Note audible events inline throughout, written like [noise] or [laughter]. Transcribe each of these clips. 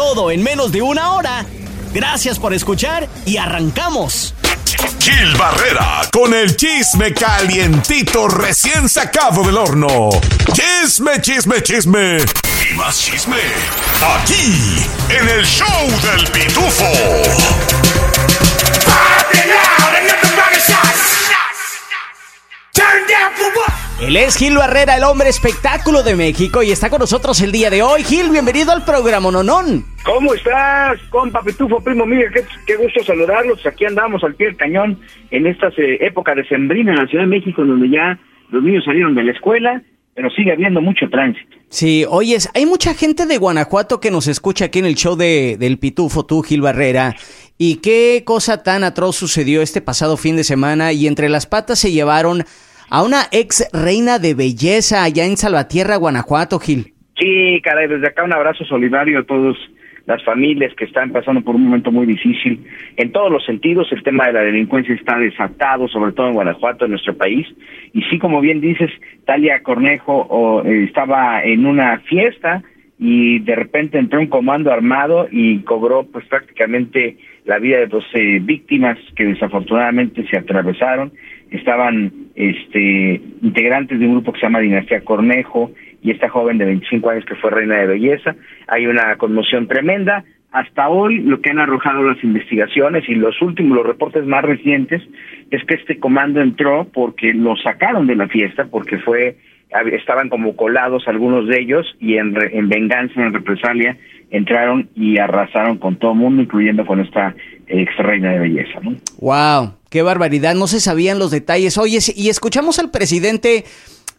Todo en menos de una hora. Gracias por escuchar y arrancamos. Gil Barrera con el chisme calientito recién sacado del horno. Chisme, chisme, chisme. Y más chisme. Aquí, en el show del pitufo. Él es Gil Barrera, el hombre espectáculo de México, y está con nosotros el día de hoy. Gil, bienvenido al programa Nonón. ¿Cómo estás, compa Pitufo, primo mío? Qué, qué gusto saludarlos. Aquí andamos al pie del cañón en esta eh, época de sembrina en la Ciudad de México, donde ya los niños salieron de la escuela, pero sigue habiendo mucho tránsito. Sí, oyes, hay mucha gente de Guanajuato que nos escucha aquí en el show de, del Pitufo, tú, Gil Barrera. ¿Y qué cosa tan atroz sucedió este pasado fin de semana? Y entre las patas se llevaron a una ex reina de belleza allá en Salvatierra, Guanajuato, Gil. Sí, caray, desde acá un abrazo solidario a todas las familias que están pasando por un momento muy difícil. En todos los sentidos, el tema de la delincuencia está desatado, sobre todo en Guanajuato, en nuestro país. Y sí, como bien dices, Talia Cornejo o, eh, estaba en una fiesta y de repente entró un comando armado y cobró pues prácticamente la vida de 12 víctimas que desafortunadamente se atravesaron estaban este integrantes de un grupo que se llama Dinastía Cornejo y esta joven de 25 años que fue reina de belleza. Hay una conmoción tremenda. Hasta hoy lo que han arrojado las investigaciones y los últimos, los reportes más recientes, es que este comando entró porque lo sacaron de la fiesta, porque fue estaban como colados algunos de ellos y en, en venganza, en represalia, entraron y arrasaron con todo el mundo, incluyendo con esta ex reina de belleza. ¿no? ¡Wow! ¡Qué barbaridad! No se sabían los detalles. Oye, y escuchamos al presidente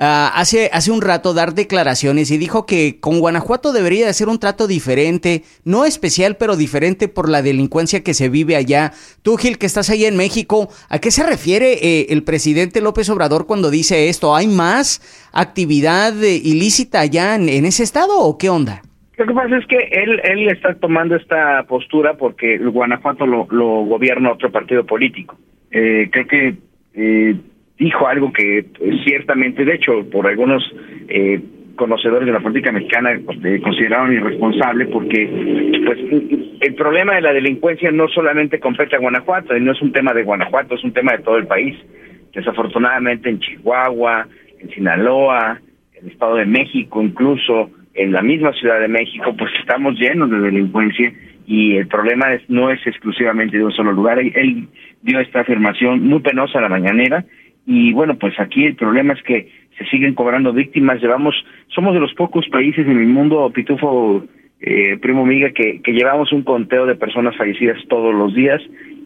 uh, hace, hace un rato dar declaraciones y dijo que con Guanajuato debería de ser un trato diferente, no especial, pero diferente por la delincuencia que se vive allá. Tú, Gil, que estás ahí en México, ¿a qué se refiere eh, el presidente López Obrador cuando dice esto? ¿Hay más actividad eh, ilícita allá en, en ese estado o qué onda? Lo que pasa es que él, él está tomando esta postura porque Guanajuato lo gobierna otro partido político. Eh, creo que eh, dijo algo que pues, ciertamente, de hecho, por algunos eh, conocedores de la política mexicana eh, consideraron irresponsable porque pues el problema de la delincuencia no solamente compete a Guanajuato, y no es un tema de Guanajuato, es un tema de todo el país. Desafortunadamente en Chihuahua, en Sinaloa, en el Estado de México incluso, en la misma Ciudad de México, pues estamos llenos de delincuencia y el problema es, no es exclusivamente de un solo lugar. Él, dio esta afirmación muy penosa a la mañanera y bueno, pues aquí el problema es que se siguen cobrando víctimas. Llevamos, somos de los pocos países en el mundo, Pitufo, eh, primo amiga, que, que llevamos un conteo de personas fallecidas todos los días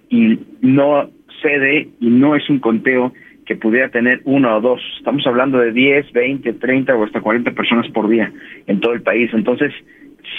y no cede y no es un conteo que pudiera tener uno o dos. Estamos hablando de 10, 20, 30 o hasta 40 personas por día en todo el país. Entonces,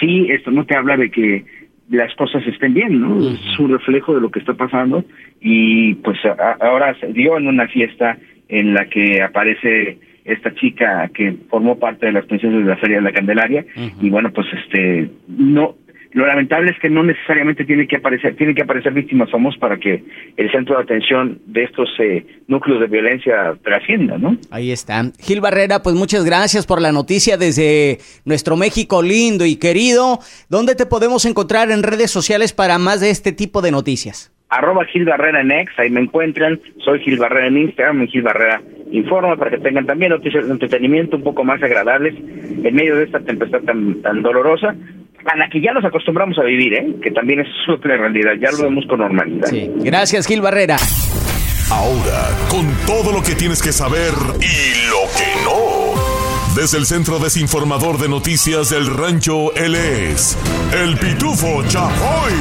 sí, esto no te habla de que las cosas estén bien, ¿no? Es un reflejo de lo que está pasando. Y pues ahora se dio en una fiesta en la que aparece esta chica que formó parte de las princesas de la Feria de la Candelaria. Y bueno, pues este no lo lamentable es que no necesariamente tiene que aparecer, tiene que aparecer víctimas famosas para que el centro de atención de estos eh, núcleos de violencia trascienda, ¿no? Ahí está. Gil Barrera, pues muchas gracias por la noticia desde nuestro México lindo y querido. ¿Dónde te podemos encontrar en redes sociales para más de este tipo de noticias? Arroba Gil Barrera en X, ahí me encuentran. Soy Gil Barrera en Instagram y Gil Barrera informa para que tengan también noticias de entretenimiento un poco más agradables en medio de esta tempestad tan, tan dolorosa a la que ya nos acostumbramos a vivir, ¿eh? que también es otra realidad, ya lo vemos con normalidad. Sí. Gracias, Gil Barrera. Ahora, con todo lo que tienes que saber y lo que no. Desde el Centro Desinformador de Noticias del Rancho, él es el Pitufo Chapoy.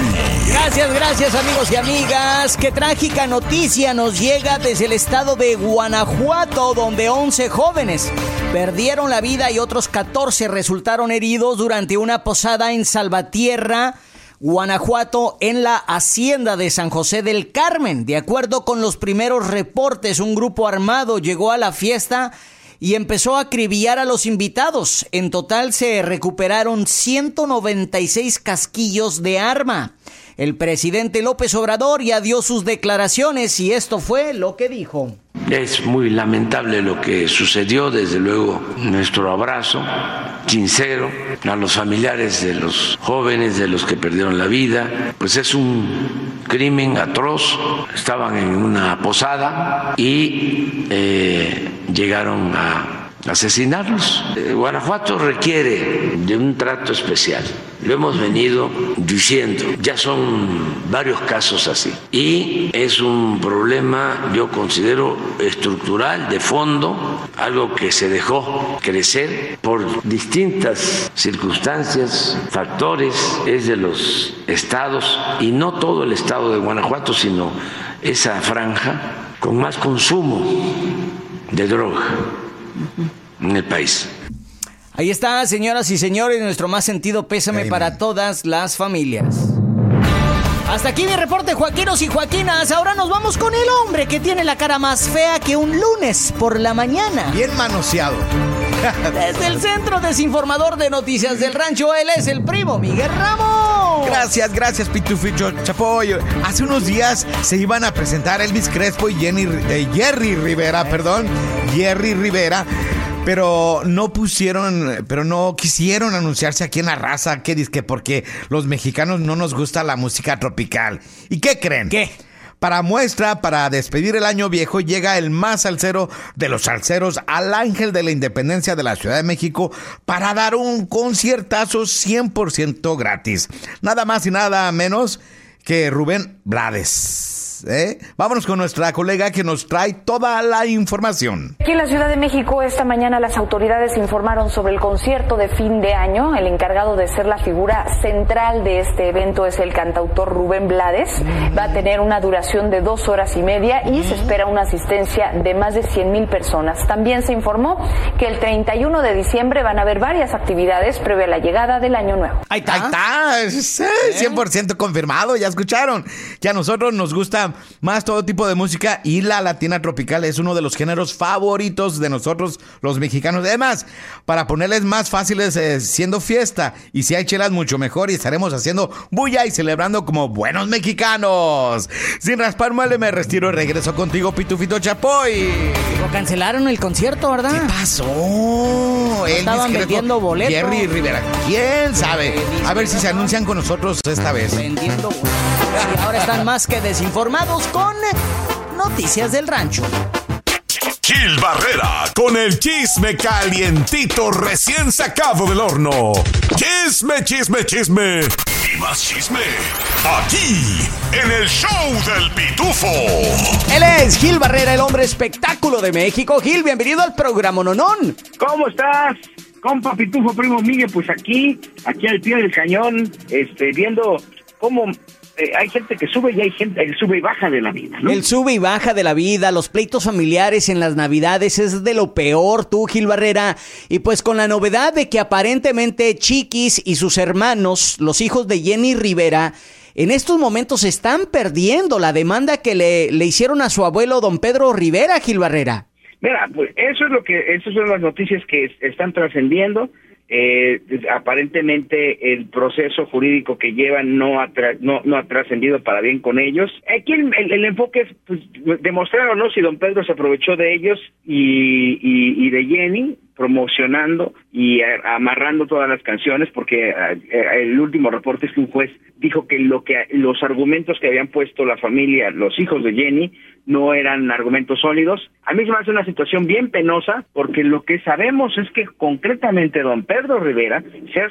Gracias, gracias amigos y amigas. Qué trágica noticia nos llega desde el estado de Guanajuato, donde 11 jóvenes perdieron la vida y otros 14 resultaron heridos durante una posada en Salvatierra. Guanajuato en la hacienda de San José del Carmen. De acuerdo con los primeros reportes, un grupo armado llegó a la fiesta y empezó a acribillar a los invitados. En total se recuperaron 196 casquillos de arma. El presidente López Obrador ya dio sus declaraciones y esto fue lo que dijo. Es muy lamentable lo que sucedió, desde luego nuestro abrazo sincero a los familiares de los jóvenes, de los que perdieron la vida, pues es un crimen atroz, estaban en una posada y eh, llegaron a asesinarlos. Eh, Guanajuato requiere de un trato especial. Lo hemos venido diciendo, ya son varios casos así. Y es un problema, yo considero, estructural, de fondo, algo que se dejó crecer por distintas circunstancias, factores, es de los estados, y no todo el estado de Guanajuato, sino esa franja con más consumo de droga en el país. Ahí está, señoras y señores, nuestro más sentido pésame para todas las familias. Hasta aquí mi reporte, Joaquinos y Joaquinas. Ahora nos vamos con el hombre que tiene la cara más fea que un lunes por la mañana. Bien manoseado. Desde el Centro Desinformador de Noticias del Rancho, él es el primo Miguel Ramos. Gracias, gracias, Pitufito Chapoy. Hace unos días se iban a presentar Elvis Crespo y Jenny, eh, Jerry Rivera, perdón, Jerry Rivera pero no pusieron, pero no quisieron anunciarse aquí en la raza, que dice que porque los mexicanos no nos gusta la música tropical. ¿Y qué creen? ¿Qué? Para muestra, para despedir el año viejo, llega el más salsero de los salseros al Ángel de la Independencia de la Ciudad de México para dar un conciertazo 100% gratis. Nada más y nada menos que Rubén Blades. ¿Eh? Vámonos con nuestra colega que nos trae toda la información. Aquí en la Ciudad de México esta mañana las autoridades informaron sobre el concierto de fin de año. El encargado de ser la figura central de este evento es el cantautor Rubén Blades. Va a tener una duración de dos horas y media y se espera una asistencia de más de 100 mil personas. También se informó que el 31 de diciembre van a haber varias actividades previa a la llegada del año nuevo. Ahí está, Ahí está. 100% confirmado, ya escucharon. Que a nosotros nos gusta más todo tipo de música y la latina tropical es uno de los géneros favoritos de nosotros los mexicanos. Además, para ponerles más fáciles eh, siendo fiesta y si hay chelas mucho mejor y estaremos haciendo bulla y celebrando como buenos mexicanos. Sin raspar mal me retiro y regreso contigo Pitufito Chapoy. Lo cancelaron el concierto, ¿verdad? ¿Qué pasó? Estaban vendiendo boletos. Jerry Rivera. ¿Quién sabe? A ver si se anuncian con nosotros esta vez. Vendiendo boletos. Y ahora están más que desinformados con Noticias del Rancho. Gil Barrera con el chisme calientito recién sacado del horno. Chisme, chisme, chisme. Y más chisme. Aquí, en el show del pitufo. Él es Gil Barrera, el hombre espectáculo de México. Gil, bienvenido al programa Nonón. ¿Cómo estás? Compa Pitufo, primo Miguel, pues aquí, aquí al pie del cañón, este, viendo cómo eh, hay gente que sube y hay gente que sube y baja de la vida. ¿no? El sube y baja de la vida, los pleitos familiares en las navidades es de lo peor, tú Gil Barrera. Y pues con la novedad de que aparentemente Chiquis y sus hermanos, los hijos de Jenny Rivera, en estos momentos están perdiendo la demanda que le, le hicieron a su abuelo don Pedro Rivera, Gil Barrera. Mira, pues eso es lo que, esas son las noticias que están trascendiendo. Eh, aparentemente el proceso jurídico que llevan no ha, no, no ha trascendido para bien con ellos. Aquí el, enfoque es pues, demostrar o no si don Pedro se aprovechó de ellos y, y, y de Jenny promocionando y amarrando todas las canciones porque eh, el último reporte es que un juez dijo que lo que los argumentos que habían puesto la familia, los hijos de Jenny, no eran argumentos sólidos. A mí se me hace una situación bien penosa porque lo que sabemos es que concretamente don Pedro Rivera se ha,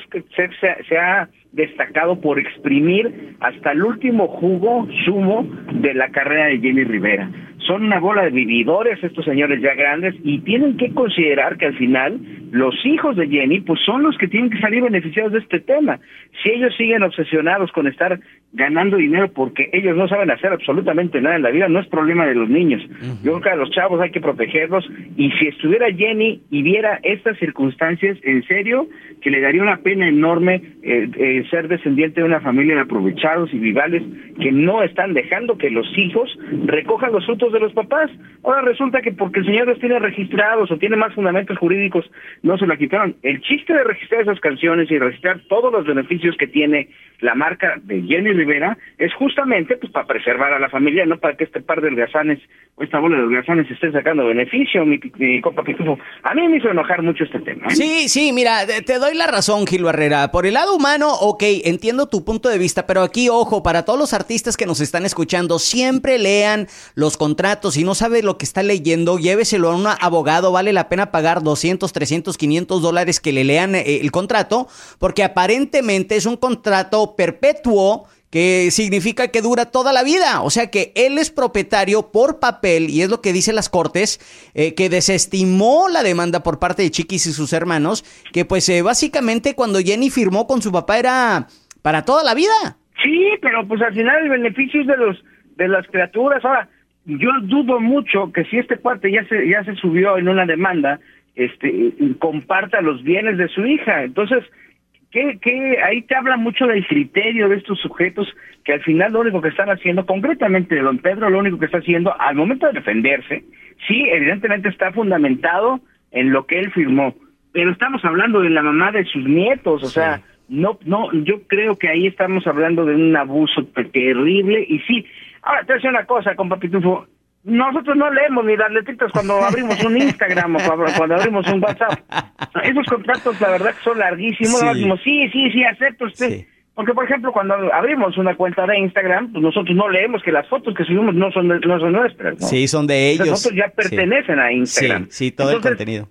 se ha destacado por exprimir hasta el último jugo sumo de la carrera de Jenny Rivera. Son una bola de vividores estos señores ya grandes y tienen que considerar que al final los hijos de Jenny pues son los que tienen que salir beneficiados de este tema. Si ellos siguen obsesionados con estar ganando dinero porque ellos no saben hacer absolutamente nada en la vida, no es problema de los niños. Yo creo que a los chavos hay que protegerlos y si estuviera Jenny y viera estas circunstancias, en serio, que le daría una pena enorme eh, eh, ser descendiente de una familia de aprovechados y vivales que no están dejando que los hijos recojan los frutos de los papás. Ahora resulta que porque el señor los tiene registrados o tiene más fundamentos jurídicos, no se la quitaron. El chiste de registrar esas canciones y registrar todos los beneficios que tiene la marca de Jenny Rivera es justamente pues para preservar a la familia, no para que este par de holgazanes o esta bola de holgazanes estén sacando beneficio, mi, mi copa pitufo. A mí me hizo enojar mucho este tema. ¿eh? Sí, sí, mira, te doy la razón, Gil Barrera. Por el lado humano, ok, entiendo tu punto de vista, pero aquí, ojo, para todos los artistas que nos están escuchando, siempre lean los contratos. Si no sabe lo que está leyendo, lléveselo a un abogado. Vale la pena pagar 200, 300, 500 dólares que le lean eh, el contrato, porque aparentemente es un contrato perpetuo que significa que dura toda la vida. O sea que él es propietario por papel, y es lo que dicen las cortes, eh, que desestimó la demanda por parte de Chiquis y sus hermanos, que pues eh, básicamente cuando Jenny firmó con su papá era para toda la vida. Sí, pero pues al final el beneficio es de los de las criaturas. Ahora, yo dudo mucho que si este cuate ya se ya se subió en una demanda, este comparta los bienes de su hija. Entonces, que, ahí te habla mucho del criterio de estos sujetos que al final lo único que están haciendo, concretamente de don Pedro, lo único que está haciendo al momento de defenderse, sí, evidentemente está fundamentado en lo que él firmó, pero estamos hablando de la mamá de sus nietos, o sea, no, no, yo creo que ahí estamos hablando de un abuso terrible y sí, ahora te voy a decir una cosa, compa Pitufo, nosotros no leemos ni las letritas cuando abrimos un Instagram o cuando abrimos un WhatsApp. Esos contratos, la verdad, que son larguísimos. Sí, sí, sí, acepto usted. Porque, por ejemplo, cuando abrimos una cuenta de Instagram, pues nosotros no leemos que las fotos que subimos no son, no son nuestras. Sí, son de ellos. Nosotros ya pertenecen a Instagram. Sí, todo el contenido.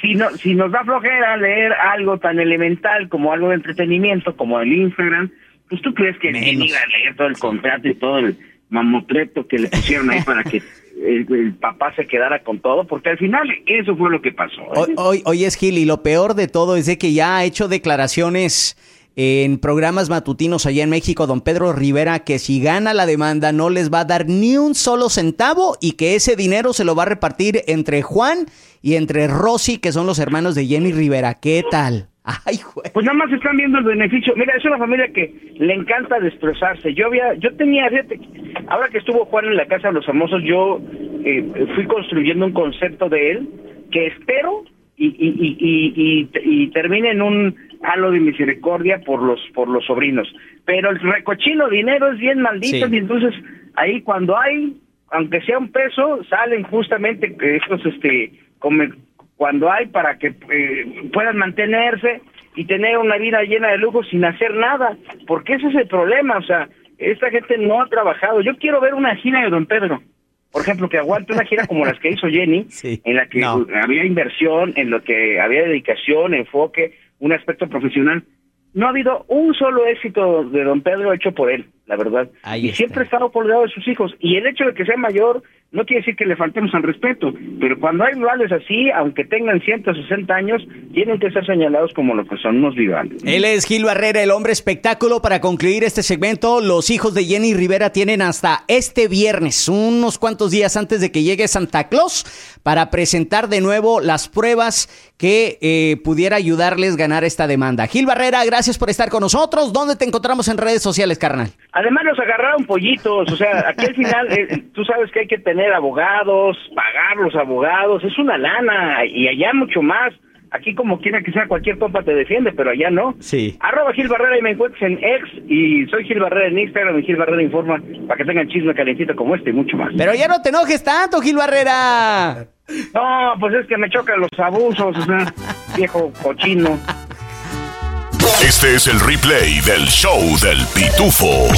Si, no, si nos da flojera leer algo tan elemental como algo de entretenimiento, como el Instagram, pues tú crees que ni iba a leer todo el contrato y todo el mamotreto que le pusieron ahí [laughs] para que el, papá se quedara con todo, porque al final eso fue lo que pasó. ¿eh? Hoy, hoy, es Gil, y lo peor de todo es de que ya ha hecho declaraciones en programas matutinos allá en México, don Pedro Rivera, que si gana la demanda no les va a dar ni un solo centavo y que ese dinero se lo va a repartir entre Juan y entre Rosy, que son los hermanos de Jenny Rivera. ¿Qué tal? Ay, Pues nada más están viendo el beneficio. Mira, es una familia que le encanta destrozarse. Yo había, yo tenía, fíjate, ahora que estuvo Juan en la casa de los famosos, yo eh, fui construyendo un concepto de él que espero y, y, y, y, termine en un halo de misericordia por los por los sobrinos. Pero el recochino dinero es bien maldito y entonces ahí cuando hay, aunque sea un peso, salen justamente estos este como cuando hay para que eh, puedan mantenerse y tener una vida llena de lujo sin hacer nada, porque ese es el problema, o sea, esta gente no ha trabajado. Yo quiero ver una gira de Don Pedro, por ejemplo, que aguante una gira como las que hizo Jenny, [laughs] en la que había inversión, en lo que había dedicación, enfoque, un aspecto profesional. No ha habido un solo éxito de Don Pedro hecho por él, la verdad. y siempre ha estado lado de sus hijos. Y el hecho de que sea mayor no quiere decir que le faltemos al respeto, pero cuando hay rivales así, aunque tengan 160 años, tienen que ser señalados como lo que son unos rivales. Él es Gil Barrera, el hombre espectáculo. Para concluir este segmento, los hijos de Jenny Rivera tienen hasta este viernes, unos cuantos días antes de que llegue Santa Claus, para presentar de nuevo las pruebas que eh, pudiera ayudarles a ganar esta demanda. Gil Barrera, gracias por estar con nosotros. ¿Dónde te encontramos en redes sociales, carnal? Además nos agarraron pollitos, o sea, aquí al final, eh, tú sabes que hay que tener abogados, pagar los abogados, es una lana y allá mucho más. Aquí como quiera que sea cualquier compa te defiende, pero allá no. Sí. Arroba Gil Barrera y me encuentras en ex y soy Gil Barrera en Instagram y Gil Barrera informa para que tengan chisme calentito como este y mucho más. Pero ya no te enojes tanto, Gil Barrera. No, pues es que me chocan los abusos, o sea, [laughs] viejo cochino. Este es el replay del show del pitufo.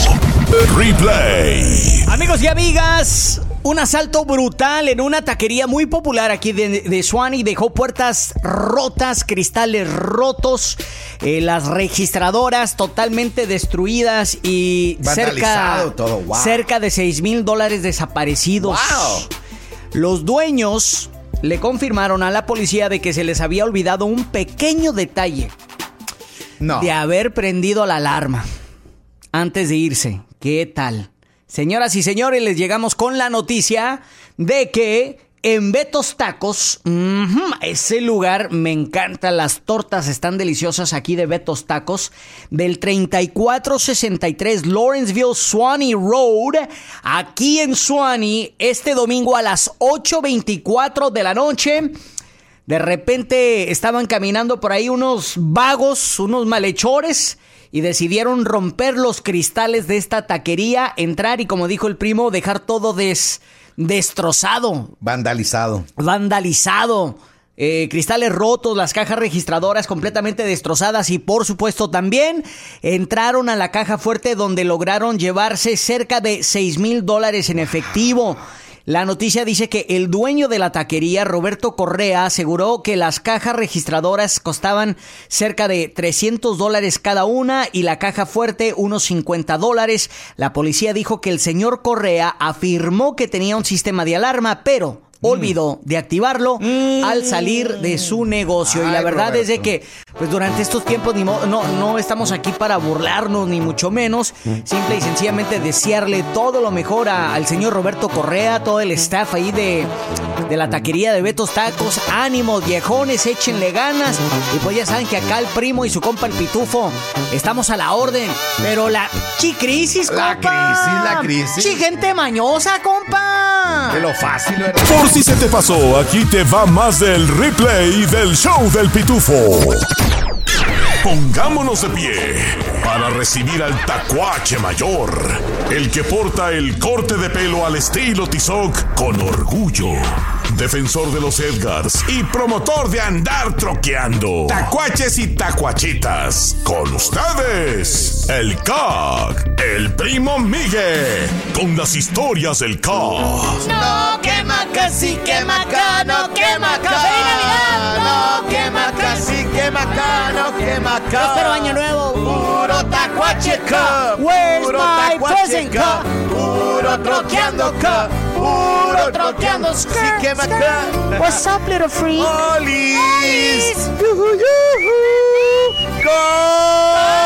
Replay. Amigos y amigas, Un asalto brutal en una taquería muy popular aquí de, de Swanee dejó puertas rotas, cristales rotos, eh, las registradoras totalmente destruidas y cerca, todo. cerca de 6 mil dólares desaparecidos. Los dueños le confirmaron a la policía de que se les había olvidado un pequeño detalle No. de haber prendido la alarma antes de irse. ¿Qué tal? Señoras y señores, les llegamos con la noticia de que en Betos Tacos, ese lugar me encanta, las tortas están deliciosas aquí de Betos Tacos, del 3463 Lawrenceville Swanee Road, aquí en Swanee, este domingo a las 8.24 de la noche. De repente estaban caminando por ahí unos vagos, unos malhechores, y decidieron romper los cristales de esta taquería, entrar y, como dijo el primo, dejar todo des- destrozado, Vandalizado. vandalizado. eh, cristales rotos, las cajas registradoras completamente destrozadas y por supuesto también entraron a la caja fuerte donde lograron llevarse cerca de 6 mil dólares en efectivo. La noticia dice que el dueño de la taquería, Roberto Correa, aseguró que las cajas registradoras costaban cerca de 300 dólares cada una y la caja fuerte unos 50 dólares. La policía dijo que el señor Correa afirmó que tenía un sistema de alarma, pero olvidó de activarlo al salir de su negocio. y la verdad es de Roberto. que, pues durante estos tiempos ni no, no estamos aquí para burlarnos, ni mucho menos. Simple y sencillamente desearle todo lo mejor a- al señor Roberto Correa, todo el staff ahí de, de la taquería de Betos Tacos. Ánimos, viejones, échenle ganas. Y pues ya saben que acá el primo y su compa el pitufo estamos a la orden. Pero la chi crisis, La compa. crisis, la crisis. Chi gente mañosa, compa. De lo fácil, ¿verdad? Por si se te pasó, aquí te va más del replay del show del pitufo. Pongámonos de pie para recibir al tacuache mayor, el que porta el corte de pelo al estilo Tizoc con orgullo. Defensor de los Edgars y promotor de andar troqueando. Tacuaches y tacuachitas. Con ustedes, el CAC, el primo Miguel, con las historias del CAC. No quema casi quema acá, no quema acá. No quema casi quema acá, no quema acá. Próspero año nuevo. Puro tacuache acá. Where's Puro my tacuache present acá. Puro troqueando acá. Puro troqueando. Sí quema acá. What's up, little freak? ¡Olis! ¡Yujú, yujú! ¡Compa!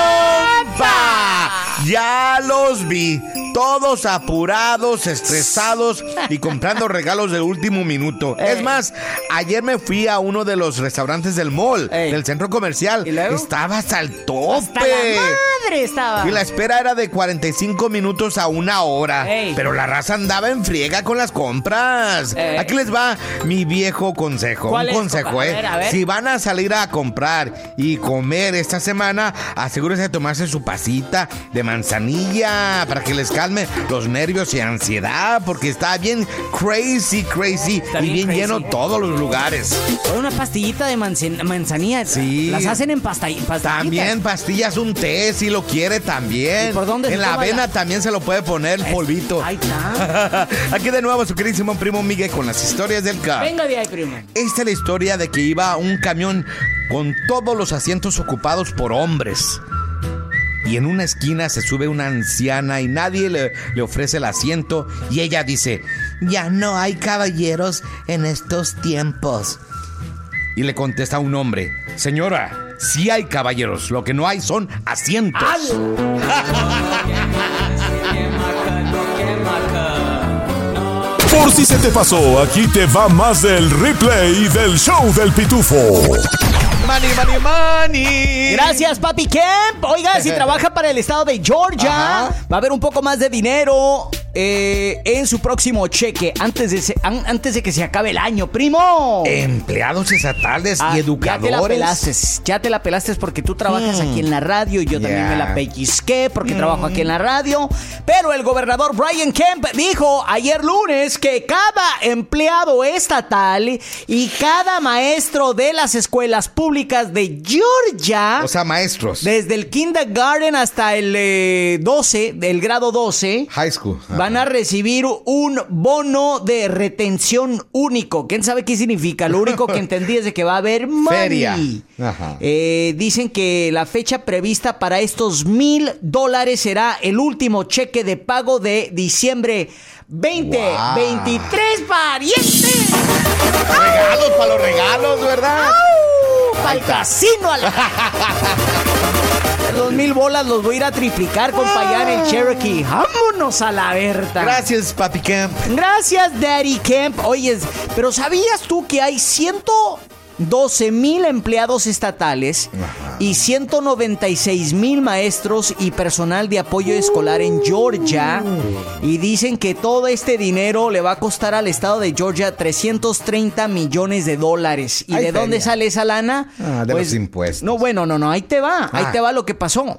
Ya los vi, todos apurados, estresados y comprando [laughs] regalos del último minuto. Ey. Es más, ayer me fui a uno de los restaurantes del mall, Ey. del centro comercial. ¿Y luego? Estaba hasta el tope. Hasta la madre estaba. Y la espera era de 45 minutos a una hora. Ey. Pero la raza andaba en friega con las compras. Aquí les va mi viejo consejo. ¿Cuál Un es, consejo, compa? A ¿eh? ver, a ver. Si van a salir a comprar y comer esta semana, asegúrense de tomarse su pasita de manzanilla para que les calme los nervios y ansiedad, porque está bien crazy, crazy Está y bien lleno todos los lugares. Una pastillita de manzan- manzanilla. Sí. Las hacen en pasta pastillitas. También pastillas, un té, si lo quiere también. ¿Y por dónde En la avena la- también se lo puede poner el polvito. Ahí está. [laughs] Aquí de nuevo su queridísimo primo Miguel con las historias del carro. Venga de ahí, primo. Esta es la historia de que iba un camión con todos los asientos ocupados por hombres. Y en una esquina se sube una anciana y nadie le, le ofrece el asiento y ella dice, ya no hay caballeros en estos tiempos. Y le contesta un hombre, señora, sí hay caballeros, lo que no hay son asientos. [laughs] Por si se te pasó, aquí te va más del replay del show del pitufo. Money, money, money. Gracias, Papi Kemp. Oiga, si [laughs] trabaja para el estado de Georgia, Ajá. va a haber un poco más de dinero eh, en su próximo cheque antes de, se- an- antes de que se acabe el año, primo. Empleados estatales Ah, y educadores. Ya te la pelaste, ya te la pelaste porque tú trabajas aquí en la radio y yo también me la pellizqué porque trabajo aquí en la radio. Pero el gobernador Brian Kemp dijo ayer lunes que cada empleado estatal y cada maestro de las escuelas públicas de Georgia, O sea, maestros. desde el kindergarten hasta el eh, 12, del grado 12, High school. va van a recibir un bono de retención único. ¿Quién sabe qué significa? Lo único que entendí es de que va a haber money. Feria. Eh, dicen que la fecha prevista para estos mil dólares será el último cheque de pago de diciembre 2023, parientes. Regalos para los regalos, ¿verdad? ¡Al casino! A la... Los mil bolas los voy a ir a triplicar, compa, en el Cherokee. ¡Vámonos a la Berta! Gracias, Papi Camp. Gracias, Daddy Camp. Oye, pero ¿sabías tú que hay ciento 12 mil empleados estatales y 196 mil maestros y personal de apoyo escolar en Georgia. Y dicen que todo este dinero le va a costar al estado de Georgia 330 millones de dólares. ¿Y de dónde sale esa lana? Ah, de los pues, impuestos. No, bueno, no, no, ahí te va, ahí ah. te va lo que pasó.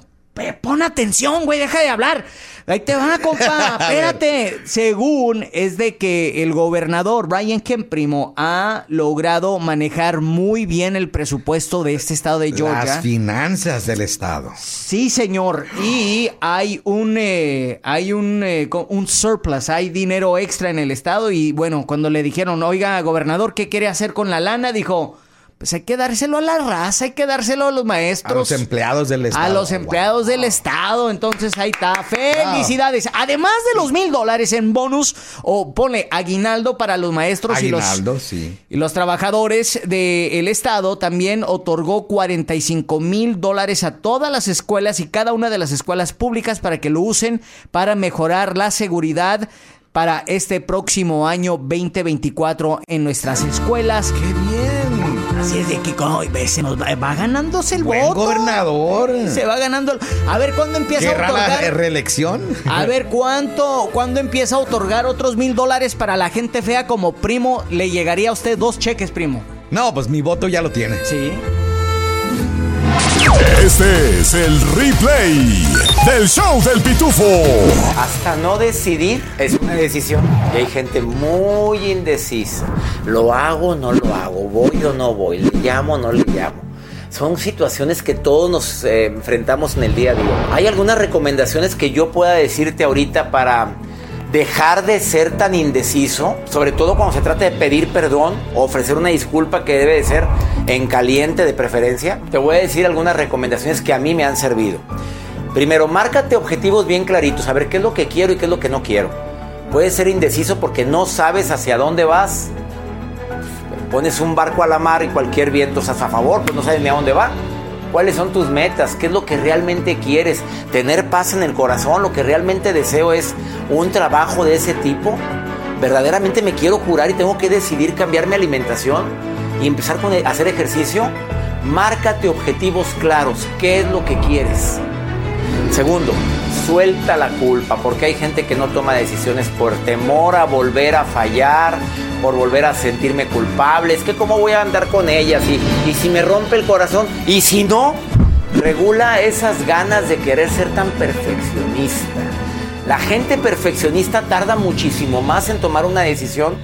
Pon atención, güey, deja de hablar. Ahí te va, compa. [laughs] Espérate. Según es de que el gobernador Brian Kemp Primo ha logrado manejar muy bien el presupuesto de este estado de Georgia. Las finanzas del estado. Sí, señor. Y hay un eh, hay un, eh, un surplus, hay dinero extra en el estado. Y bueno, cuando le dijeron, oiga, gobernador, ¿qué quiere hacer con la lana? Dijo pues hay que dárselo a la raza, hay que dárselo a los maestros. A los empleados del Estado. A los empleados del Estado. Entonces ahí está. Felicidades. Además de los mil dólares en bonus, o pone aguinaldo para los maestros y los, sí. y los trabajadores del Estado, también otorgó 45 mil dólares a todas las escuelas y cada una de las escuelas públicas para que lo usen para mejorar la seguridad para este próximo año 2024 en nuestras escuelas. ¡Qué bien! Así es de que se nos va, ganándose el Buen voto. gobernador. Se va ganando. A ver cuándo empieza a otorgar. la reelección? A ver cuánto, cuándo empieza a otorgar otros mil dólares para la gente fea como primo. Le llegaría a usted dos cheques, primo. No, pues mi voto ya lo tiene. Sí. Este es el replay del show del pitufo. Hasta no decidir es una decisión. Y hay gente muy indecisa. ¿Lo hago o no lo hago? ¿Voy o no voy? ¿Le llamo o no le llamo? Son situaciones que todos nos eh, enfrentamos en el día a día. Hay algunas recomendaciones que yo pueda decirte ahorita para dejar de ser tan indeciso, sobre todo cuando se trata de pedir perdón o ofrecer una disculpa que debe de ser en caliente de preferencia, te voy a decir algunas recomendaciones que a mí me han servido. Primero, márcate objetivos bien claritos, a ver qué es lo que quiero y qué es lo que no quiero. Puedes ser indeciso porque no sabes hacia dónde vas. Pones un barco a la mar y cualquier viento estás a favor, pues no sabes ni a dónde va. ¿Cuáles son tus metas? ¿Qué es lo que realmente quieres? ¿Tener paz en el corazón? ¿Lo que realmente deseo es un trabajo de ese tipo? ¿Verdaderamente me quiero curar y tengo que decidir cambiar mi alimentación y empezar con e-, hacer ejercicio? Márcate objetivos claros. ¿Qué es lo que quieres? Segundo, suelta la culpa, porque hay gente que no toma decisiones por temor a volver a fallar, por volver a sentirme culpable. Es que cómo voy a andar con ellas y, y si me rompe el corazón y si no, regula esas ganas de querer ser tan perfeccionista. La gente perfeccionista tarda muchísimo más en tomar una decisión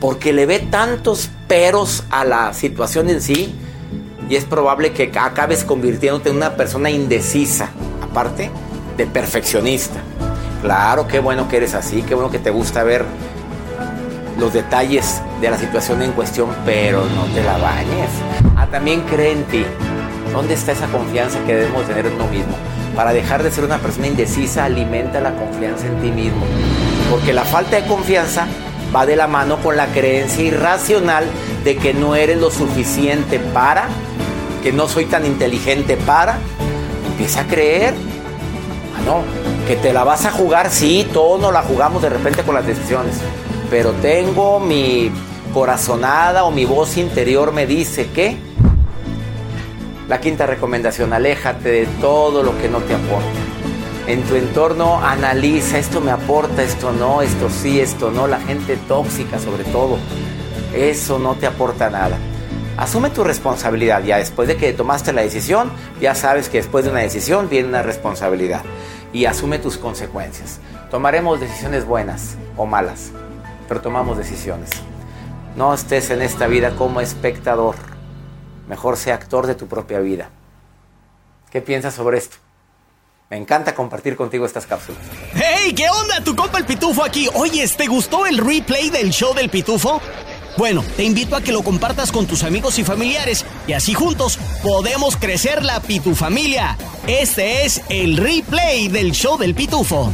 porque le ve tantos peros a la situación en sí y es probable que acabes convirtiéndote en una persona indecisa, aparte de perfeccionista. Claro, qué bueno que eres así, qué bueno que te gusta ver los detalles de la situación en cuestión, pero no te la bañes. Ah, también cree en ti. ¿Dónde está esa confianza que debemos tener en uno mismo? Para dejar de ser una persona indecisa, alimenta la confianza en ti mismo. Porque la falta de confianza va de la mano con la creencia irracional de que no eres lo suficiente para, que no soy tan inteligente para. Empieza a creer. Ah, no, que te la vas a jugar, sí, todos nos la jugamos de repente con las decisiones pero tengo mi corazonada o mi voz interior me dice que la quinta recomendación, aléjate de todo lo que no te aporta. En tu entorno analiza, esto me aporta, esto no, esto sí, esto no, la gente tóxica sobre todo. Eso no te aporta nada. Asume tu responsabilidad. Ya después de que tomaste la decisión, ya sabes que después de una decisión viene una responsabilidad. Y asume tus consecuencias. Tomaremos decisiones buenas o malas pero tomamos decisiones. No estés en esta vida como espectador, mejor sea actor de tu propia vida. ¿Qué piensas sobre esto? Me encanta compartir contigo estas cápsulas. ¡Hey! ¿Qué onda? Tu compa el Pitufo aquí. Oye, ¿te gustó el replay del show del Pitufo? Bueno, te invito a que lo compartas con tus amigos y familiares y así juntos podemos crecer la Pitufamilia. Este es el replay del show del Pitufo.